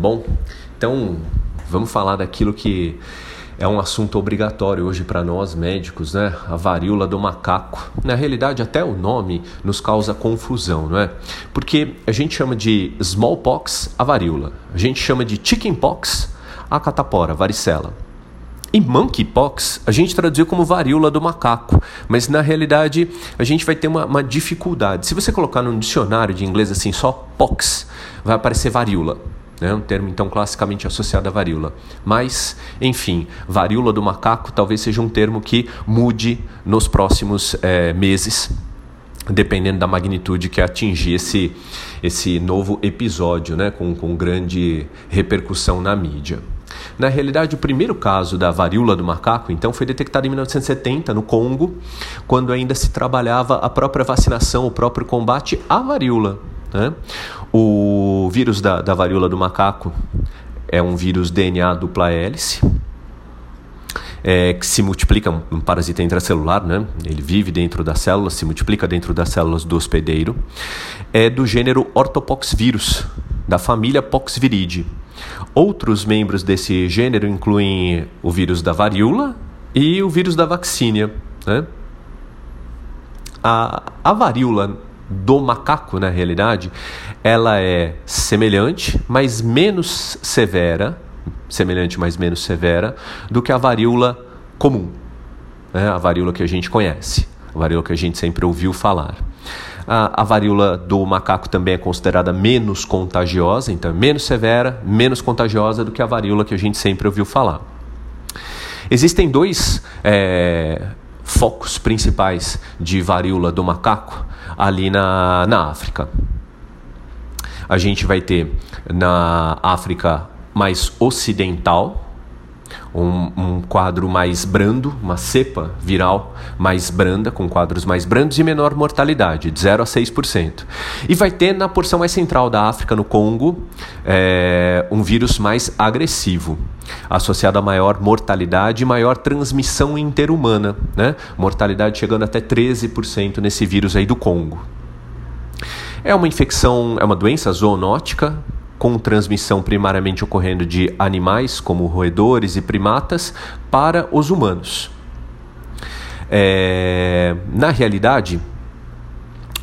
Bom, então vamos falar daquilo que é um assunto obrigatório hoje para nós médicos, né? A varíola do macaco. Na realidade, até o nome nos causa confusão, não é? Porque a gente chama de smallpox a varíola, a gente chama de chickenpox a catapora, varicela. E monkeypox a gente traduziu como varíola do macaco, mas na realidade a gente vai ter uma, uma, dificuldade. Se você colocar no dicionário de inglês assim só pox, vai aparecer varíola né? um termo então classicamente associado à varíola. Mas, enfim, varíola do macaco talvez seja um termo que mude nos próximos é, meses, dependendo da magnitude que atingir esse, esse novo episódio, né? com, com grande repercussão na mídia. Na realidade, o primeiro caso da varíola do macaco, então, foi detectado em 1970 no Congo, quando ainda se trabalhava a própria vacinação, o próprio combate à varíola. Né? O vírus da, da varíola do macaco é um vírus DNA dupla hélice. É, que se multiplica, um parasita intracelular, né? ele vive dentro das células, se multiplica dentro das células do hospedeiro, é do gênero Orthopoxvirus, da família Poxviridae. Outros membros desse gênero incluem o vírus da varíola e o vírus da vacínia. Né? A, a varíola do macaco, na realidade, ela é semelhante, mas menos severa, semelhante, mas menos severa, do que a varíola comum, né? a varíola que a gente conhece, a varíola que a gente sempre ouviu falar. A, a varíola do macaco também é considerada menos contagiosa, então é menos severa, menos contagiosa do que a varíola que a gente sempre ouviu falar. Existem dois é, focos principais de varíola do macaco ali na, na África. A gente vai ter na África mais ocidental, um, um, quadro mais brando, uma cepa viral mais branda, com quadros mais brandos e menor mortalidade, de 0 a 6%. E vai ter na porção mais central da África, no Congo, é, um vírus mais agressivo, associado a maior mortalidade e maior transmissão interhumana, né? mortalidade chegando até 13% nesse vírus aí do Congo. É uma infecção, é uma doença zoonótica, com transmissão primariamente ocorrendo de animais, como roedores e primatas, para os humanos. É, na realidade,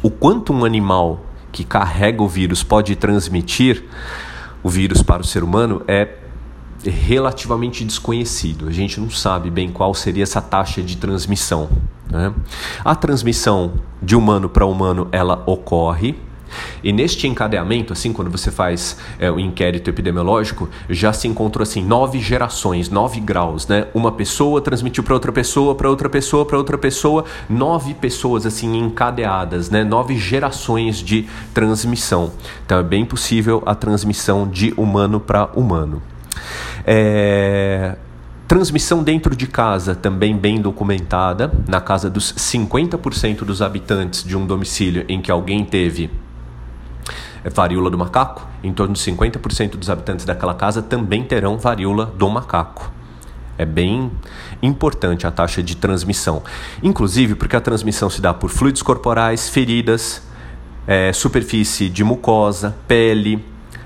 o quanto um animal que carrega o vírus pode transmitir o vírus para o ser humano é relativamente desconhecido. A gente não sabe bem qual seria essa taxa de transmissão. Né? A transmissão de humano para humano ela ocorre e neste encadeamento, assim, quando você faz é, o inquérito epidemiológico, já se encontrou assim nove gerações, nove graus, né? Uma pessoa transmitiu para outra pessoa, para outra pessoa, para outra pessoa, nove pessoas assim encadeadas, né? Nove gerações de transmissão. Então é bem possível a transmissão de humano para humano. É, Transmissão dentro de casa, também bem documentada, na casa dos 50% dos habitantes de um domicílio em que alguém teve varíola do macaco, em torno de 50% dos habitantes daquela casa também terão varíola do macaco. É bem importante a taxa de transmissão. Inclusive porque a transmissão se dá por fluidos corporais, feridas, é, superfície de mucosa, pele,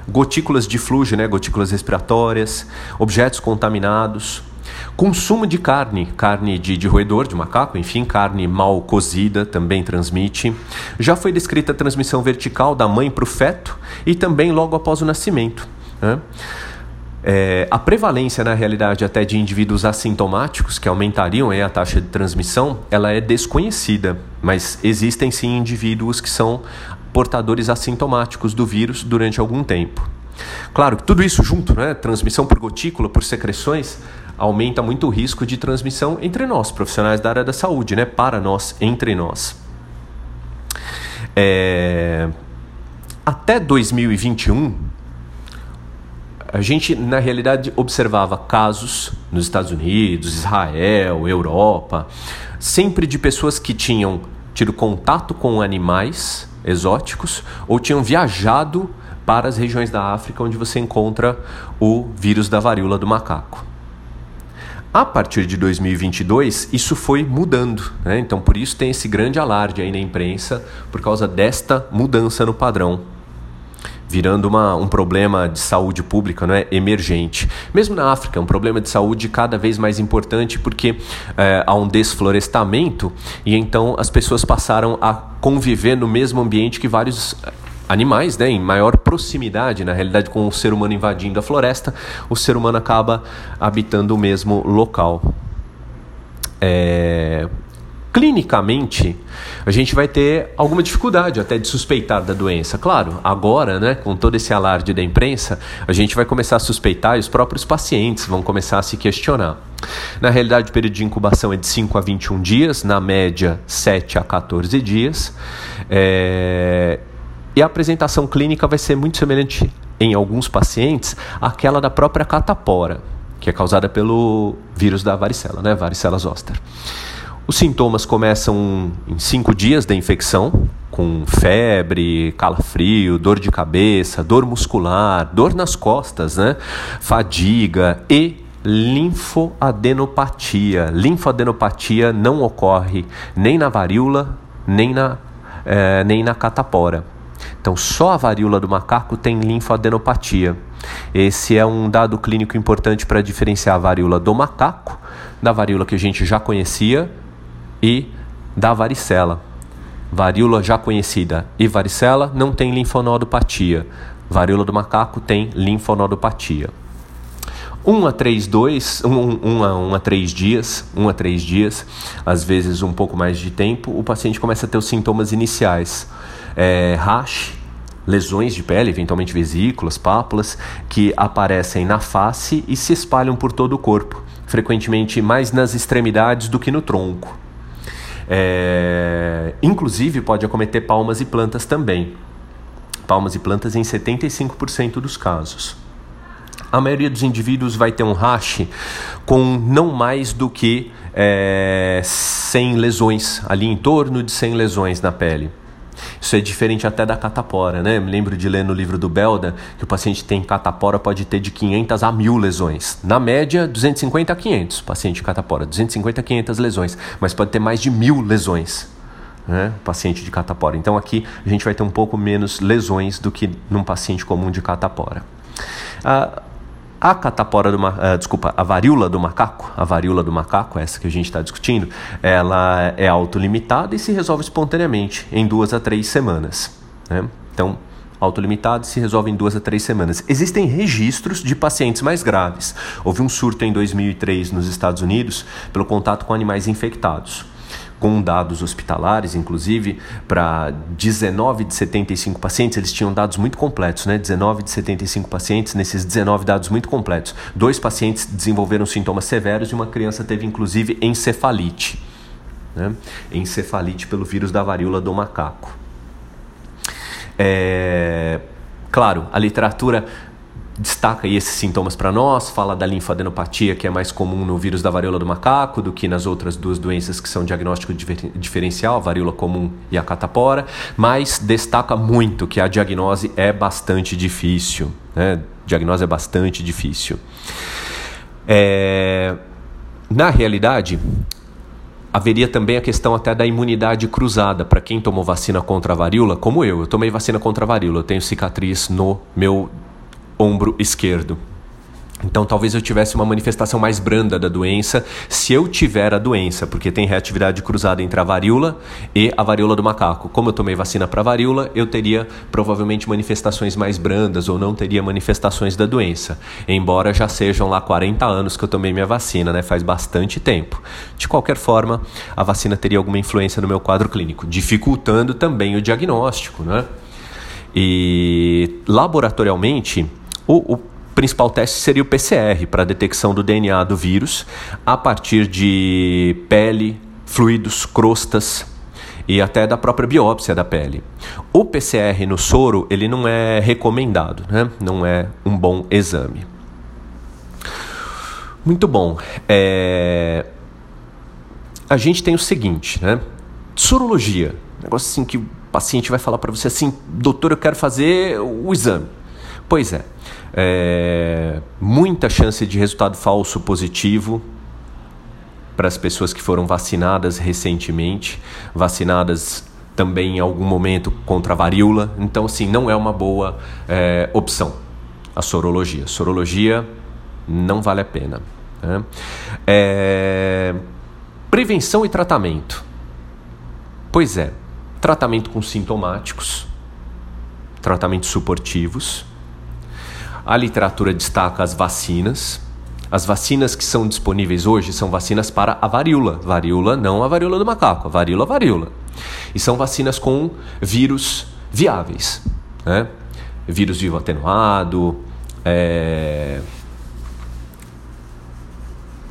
gotículas de flúgio, né, gotículas respiratórias, objetos contaminados, Consumo de carne, carne de, de roedor, de macaco, enfim, carne mal cozida também transmite. Já foi descrita a transmissão vertical da mãe para o feto e também logo após o nascimento. Né? É, a prevalência, na realidade, até de indivíduos assintomáticos, que aumentariam a taxa de transmissão, ela é desconhecida, mas existem sim indivíduos que são portadores assintomáticos do vírus durante algum tempo. Claro tudo isso junto, né, transmissão por gotícula, por secreções, aumenta muito o risco de transmissão entre nós, profissionais da área da saúde, né? Para nós, entre nós. É... Até 2021, a gente na realidade observava casos nos Estados Unidos, Israel, Europa, sempre de pessoas que tinham tido contato com animais exóticos ou tinham viajado para as regiões da África onde você encontra o vírus da varíola do macaco. A partir de 2022, isso foi mudando. Né? Então, por isso tem esse grande alarde aí na imprensa, por causa desta mudança no padrão. virando uma, um problema de saúde pública não é, emergente. Mesmo na África, um problema de saúde cada vez mais importante porque é, há um desflorestamento e então as pessoas passaram a conviver no mesmo ambiente que vários animais, né, em maior proximidade, na realidade, com o ser humano invadindo a floresta, o ser humano acaba habitando o mesmo local. É, clinicamente, a gente vai ter alguma dificuldade até de suspeitar da doença. Claro, agora, né, com todo esse alarde da imprensa, a gente vai começar a suspeitar e os próprios pacientes vão começar a se questionar. Na realidade, o período de incubação é de 5 a 21 dias, na média 7 a 14 dias. É... E a apresentação clínica vai ser muito semelhante em alguns pacientes àquela da própria catapora, que é causada pelo vírus da varicela, né, varicela zoster. Os sintomas começam em cinco dias da infecção, com febre, calafrio, dor de cabeça, dor muscular, dor nas costas, né? fadiga e linfoadenopatia. Linfoadenopatia não ocorre nem na varíola, nem na, é, nem na catapora. Então, só a varíola do macaco tem linfoadenopatia. Esse é um dado clínico importante para diferenciar a varíola do macaco da varíola que a gente já conhecia e da varicela. Varíola já conhecida e varicela não tem linfonodopatia. Varíola do macaco tem linfonodopatia. 1 a 3, 2, 1, a, 1 a 3 dias, 1 a 3 dias, às vezes um pouco mais de tempo, o paciente começa a ter os sintomas iniciais. É, rash, lesões de pele, eventualmente vesículas, pápulas, que aparecem na face e se espalham por todo o corpo, frequentemente mais nas extremidades do que no tronco. É, inclusive pode acometer palmas e plantas também. Palmas e plantas em 75% dos casos. A maioria dos indivíduos vai ter um rash com não mais do que é, 100 lesões, ali em torno de 100 lesões na pele. Isso é diferente até da catapora, né? Me lembro de ler no livro do Belda que o paciente tem catapora pode ter de 500 a 1000 lesões. Na média, 250 a 500, paciente catapora, 250 a 500 lesões, mas pode ter mais de mil lesões. Né? Paciente de catapora. Então aqui a gente vai ter um pouco menos lesões do que num paciente comum de catapora. Ah, a catapora do uh, desculpa, a varíola do macaco, a varíola do macaco, essa que a gente está discutindo, ela é autolimitada e se resolve espontaneamente em duas a três semanas. Né? Então, autolimitado se resolve em duas a três semanas. Existem registros de pacientes mais graves. Houve um surto em 2003 nos Estados Unidos pelo contato com animais infectados com dados hospitalares, inclusive, para 19 de 75 pacientes, eles tinham dados muito completos, né? 19 de 75 pacientes, nesses 19 dados muito completos. Dois pacientes desenvolveram sintomas severos e uma criança teve, inclusive, encefalite. Né? Encefalite pelo vírus da varíola do macaco. É... Claro, a literatura destaca esses sintomas para nós, fala da linfadenopatia, que é mais comum no vírus da varíola do macaco do que nas outras duas doenças que são diagnóstico diferencial, a varíola comum e a catapora, mas destaca muito que a diagnose é bastante difícil. Né? A diagnose é bastante difícil. É... Na realidade, haveria também a questão até da imunidade cruzada para quem tomou vacina contra a varíola, como eu. Eu tomei vacina contra a varíola, eu tenho cicatriz no meu ombro esquerdo. Então, talvez eu tivesse uma manifestação mais branda da doença se eu tiver a doença, porque tem reatividade cruzada entre a varíola e a varíola do macaco. Como eu tomei vacina para varíola, eu teria provavelmente manifestações mais brandas ou não teria manifestações da doença. Embora já sejam lá 40 anos que eu tomei minha vacina, né? Faz bastante tempo. De qualquer forma, a vacina teria alguma influência no meu quadro clínico, dificultando também o diagnóstico, né? E laboratorialmente o, o principal teste seria o PCR para detecção do DNA do vírus a partir de pele, fluidos, crostas e até da própria biópsia da pele. O PCR no soro ele não é recomendado, né? não é um bom exame. Muito bom. É... A gente tem o seguinte, né? Sorologia. Negócio assim que o paciente vai falar para você assim, doutor, eu quero fazer o exame. Pois é é, muita chance de resultado falso positivo para as pessoas que foram vacinadas recentemente, vacinadas também em algum momento contra a varíola. Então, assim, não é uma boa é, opção a sorologia. Sorologia não vale a pena. Né? É... Prevenção e tratamento. Pois é, tratamento com sintomáticos, tratamentos suportivos. A literatura destaca as vacinas. As vacinas que são disponíveis hoje são vacinas para a varíola. Varíola não a varíola do macaco, a varíola, varíola. E são vacinas com vírus viáveis. Né? Vírus vivo atenuado. É...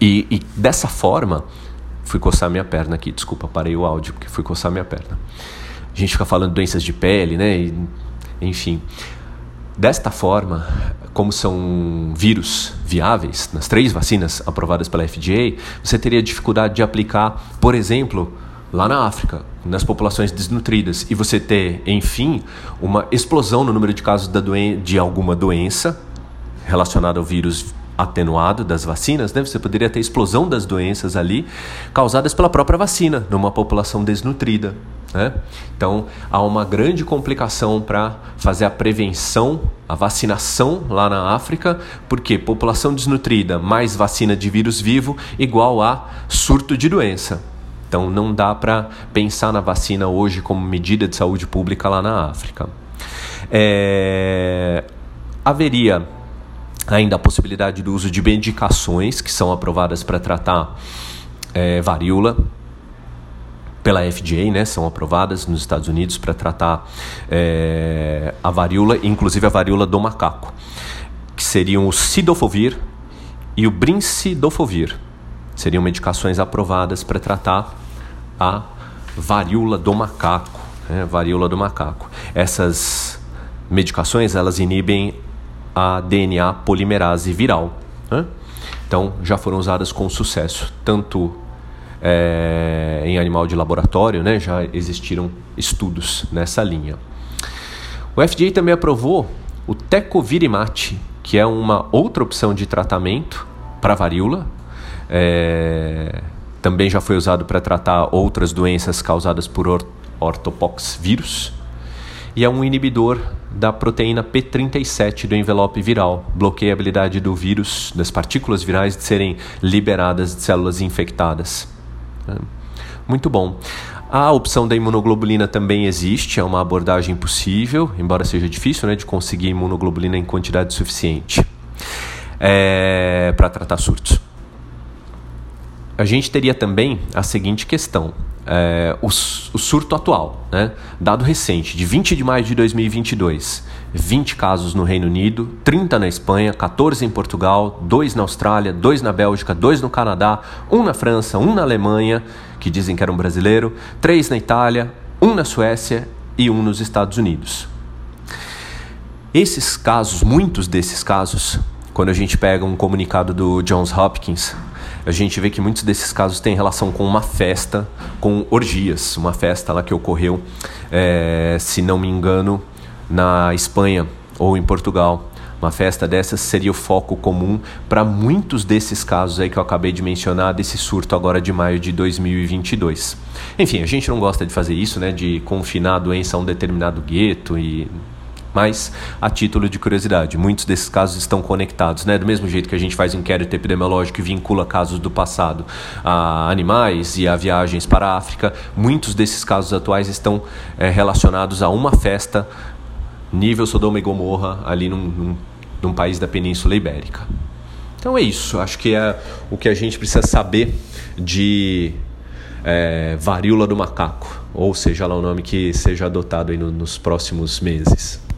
E, e dessa forma, fui coçar minha perna aqui, desculpa, parei o áudio porque fui coçar minha perna. A gente fica falando doenças de pele, né? E, enfim. Desta forma, como são vírus viáveis, nas três vacinas aprovadas pela FDA, você teria dificuldade de aplicar, por exemplo, lá na África, nas populações desnutridas, e você ter, enfim, uma explosão no número de casos de alguma doença relacionada ao vírus atenuado das vacinas, né? você poderia ter explosão das doenças ali causadas pela própria vacina numa população desnutrida. Né? Então há uma grande complicação para fazer a prevenção, a vacinação lá na África, porque população desnutrida mais vacina de vírus vivo igual a surto de doença. Então não dá para pensar na vacina hoje como medida de saúde pública lá na África. É... Haveria ainda a possibilidade do uso de medicações que são aprovadas para tratar é, varíola pela FDA, né, são aprovadas nos Estados Unidos para tratar é, a varíola, inclusive a varíola do macaco, que seriam o sidofovir e o brincidofovir. Seriam medicações aprovadas para tratar a varíola do macaco, né, varíola do macaco. Essas medicações elas inibem a DNA polimerase viral. Né? Então, já foram usadas com sucesso, tanto é, em animal de laboratório, né? já existiram estudos nessa linha. O FDA também aprovou o tecovirimat, que é uma outra opção de tratamento para varíola. É, também já foi usado para tratar outras doenças causadas por ortopox vírus e é um inibidor da proteína P37 do envelope viral. Bloqueia a habilidade do vírus, das partículas virais, de serem liberadas de células infectadas. É, muito bom. A opção da imunoglobulina também existe, é uma abordagem possível, embora seja difícil né, de conseguir imunoglobulina em quantidade suficiente é, para tratar surtos. A gente teria também a seguinte questão: é, o, o, surto atual, né? dado recente, de 20 de maio de 2022, 20 casos no Reino Unido, 30 na Espanha, 14 em Portugal, 2 na Austrália, 2 na Bélgica, 2 no Canadá, 1 na França, 1 na Alemanha, que dizem que era um brasileiro, 3 na Itália, 1 na Suécia e 1 nos Estados Unidos. Esses casos, muitos desses casos, quando a gente pega um comunicado do Johns Hopkins, a gente vê que muitos desses casos têm relação com uma festa, com orgias, uma festa lá que ocorreu, é, se não me engano, na Espanha ou em Portugal. Uma festa dessas seria o foco comum para muitos desses casos aí que eu acabei de mencionar, desse surto agora de maio de 2022. Enfim, a gente não gosta de fazer isso, né, de confinar a doença a um determinado gueto e mas a título de curiosidade, muitos desses casos estão conectados, né? Do mesmo jeito que a gente faz inquérito epidemiológico e vincula casos do passado a animais e a viagens para a África, muitos desses casos atuais estão é, relacionados a uma festa nível Sodoma e Gomorra ali num, num, num país da Península Ibérica. Então é isso, acho que é o que a gente precisa saber de é, varíola do macaco, ou seja lá o nome que seja adotado nos próximos meses.